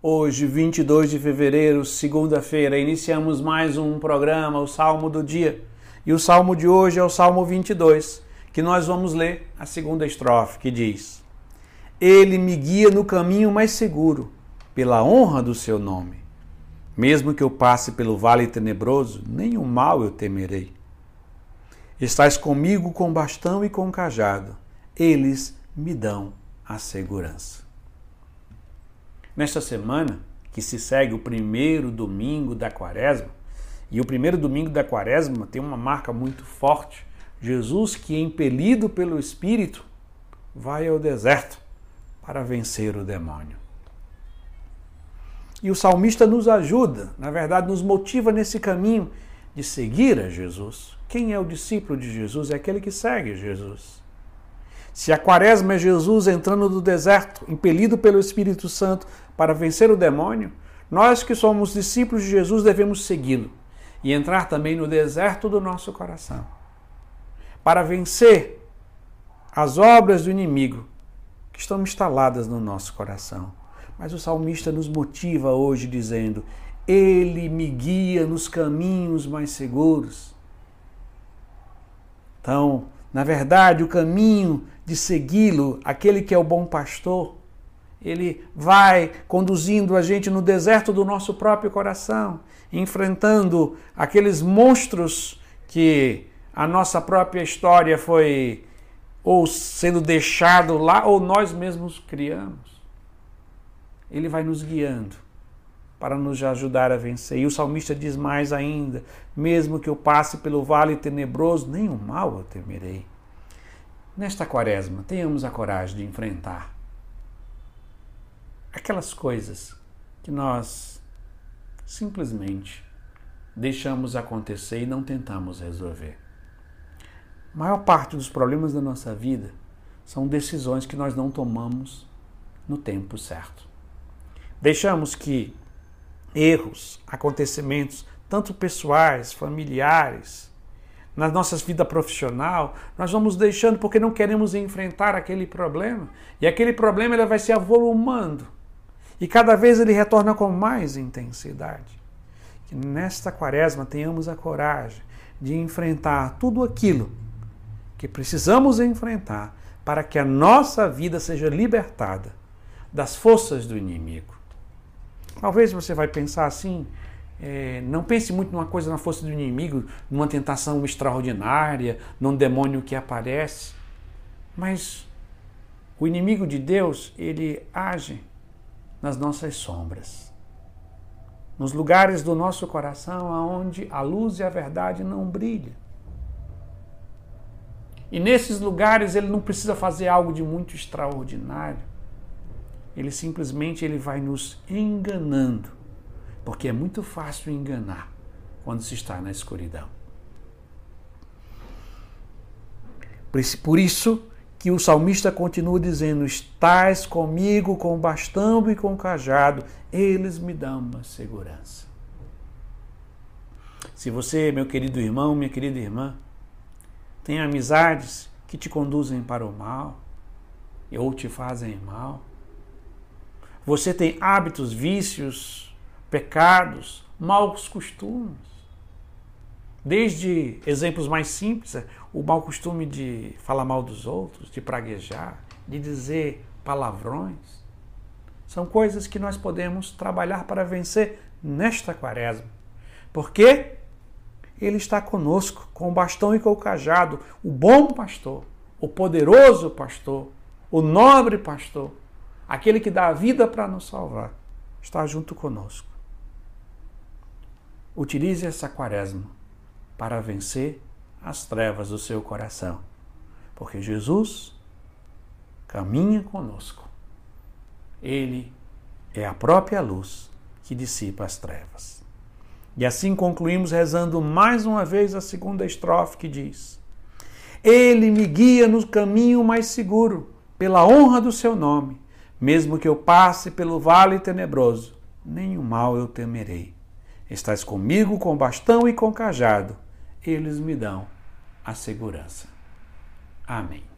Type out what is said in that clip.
Hoje, 22 de fevereiro, segunda-feira, iniciamos mais um programa, o Salmo do Dia. E o salmo de hoje é o Salmo 22, que nós vamos ler a segunda estrofe, que diz: Ele me guia no caminho mais seguro, pela honra do seu nome. Mesmo que eu passe pelo vale tenebroso, nenhum mal eu temerei. Estás comigo com bastão e com cajado, eles me dão a segurança. Nesta semana, que se segue o primeiro domingo da quaresma, e o primeiro domingo da quaresma tem uma marca muito forte. Jesus, que impelido pelo Espírito, vai ao deserto para vencer o demônio. E o salmista nos ajuda, na verdade, nos motiva nesse caminho de seguir a Jesus. Quem é o discípulo de Jesus? É aquele que segue Jesus. Se a quaresma é Jesus entrando no deserto, impelido pelo Espírito Santo para vencer o demônio, nós que somos discípulos de Jesus devemos segui-lo e entrar também no deserto do nosso coração para vencer as obras do inimigo que estão instaladas no nosso coração. Mas o salmista nos motiva hoje dizendo: Ele me guia nos caminhos mais seguros. Então, na verdade, o caminho de segui-lo, aquele que é o bom pastor, ele vai conduzindo a gente no deserto do nosso próprio coração, enfrentando aqueles monstros que a nossa própria história foi ou sendo deixado lá ou nós mesmos criamos. Ele vai nos guiando para nos ajudar a vencer. E o salmista diz mais ainda: mesmo que eu passe pelo vale tenebroso, nenhum mal eu temerei. Nesta quaresma, tenhamos a coragem de enfrentar aquelas coisas que nós simplesmente deixamos acontecer e não tentamos resolver. A maior parte dos problemas da nossa vida são decisões que nós não tomamos no tempo certo. Deixamos que erros, acontecimentos, tanto pessoais, familiares, na nossa vida profissional, nós vamos deixando porque não queremos enfrentar aquele problema. E aquele problema ele vai se avolumando. E cada vez ele retorna com mais intensidade. Que nesta quaresma tenhamos a coragem de enfrentar tudo aquilo que precisamos enfrentar para que a nossa vida seja libertada das forças do inimigo. Talvez você vai pensar assim, é, não pense muito numa coisa na força do inimigo, numa tentação extraordinária, num demônio que aparece, mas o inimigo de Deus, ele age nas nossas sombras, nos lugares do nosso coração aonde a luz e a verdade não brilham. E nesses lugares ele não precisa fazer algo de muito extraordinário. Ele simplesmente ele vai nos enganando, porque é muito fácil enganar quando se está na escuridão. Por isso que o salmista continua dizendo: Estás comigo com bastão e com cajado, eles me dão uma segurança. Se você, meu querido irmão, minha querida irmã, tem amizades que te conduzem para o mal ou te fazem mal, você tem hábitos, vícios, pecados, maus costumes. Desde exemplos mais simples, o mau costume de falar mal dos outros, de praguejar, de dizer palavrões. São coisas que nós podemos trabalhar para vencer nesta quaresma. Porque Ele está conosco, com o bastão e com o cajado, o bom pastor, o poderoso pastor, o nobre pastor aquele que dá a vida para nos salvar, está junto conosco. Utilize essa quaresma para vencer as trevas do seu coração, porque Jesus caminha conosco. Ele é a própria luz que dissipa as trevas. E assim concluímos rezando mais uma vez a segunda estrofe que diz: Ele me guia no caminho mais seguro, pela honra do seu nome. Mesmo que eu passe pelo vale tenebroso, nenhum mal eu temerei. Estás comigo com bastão e com cajado, eles me dão a segurança. Amém.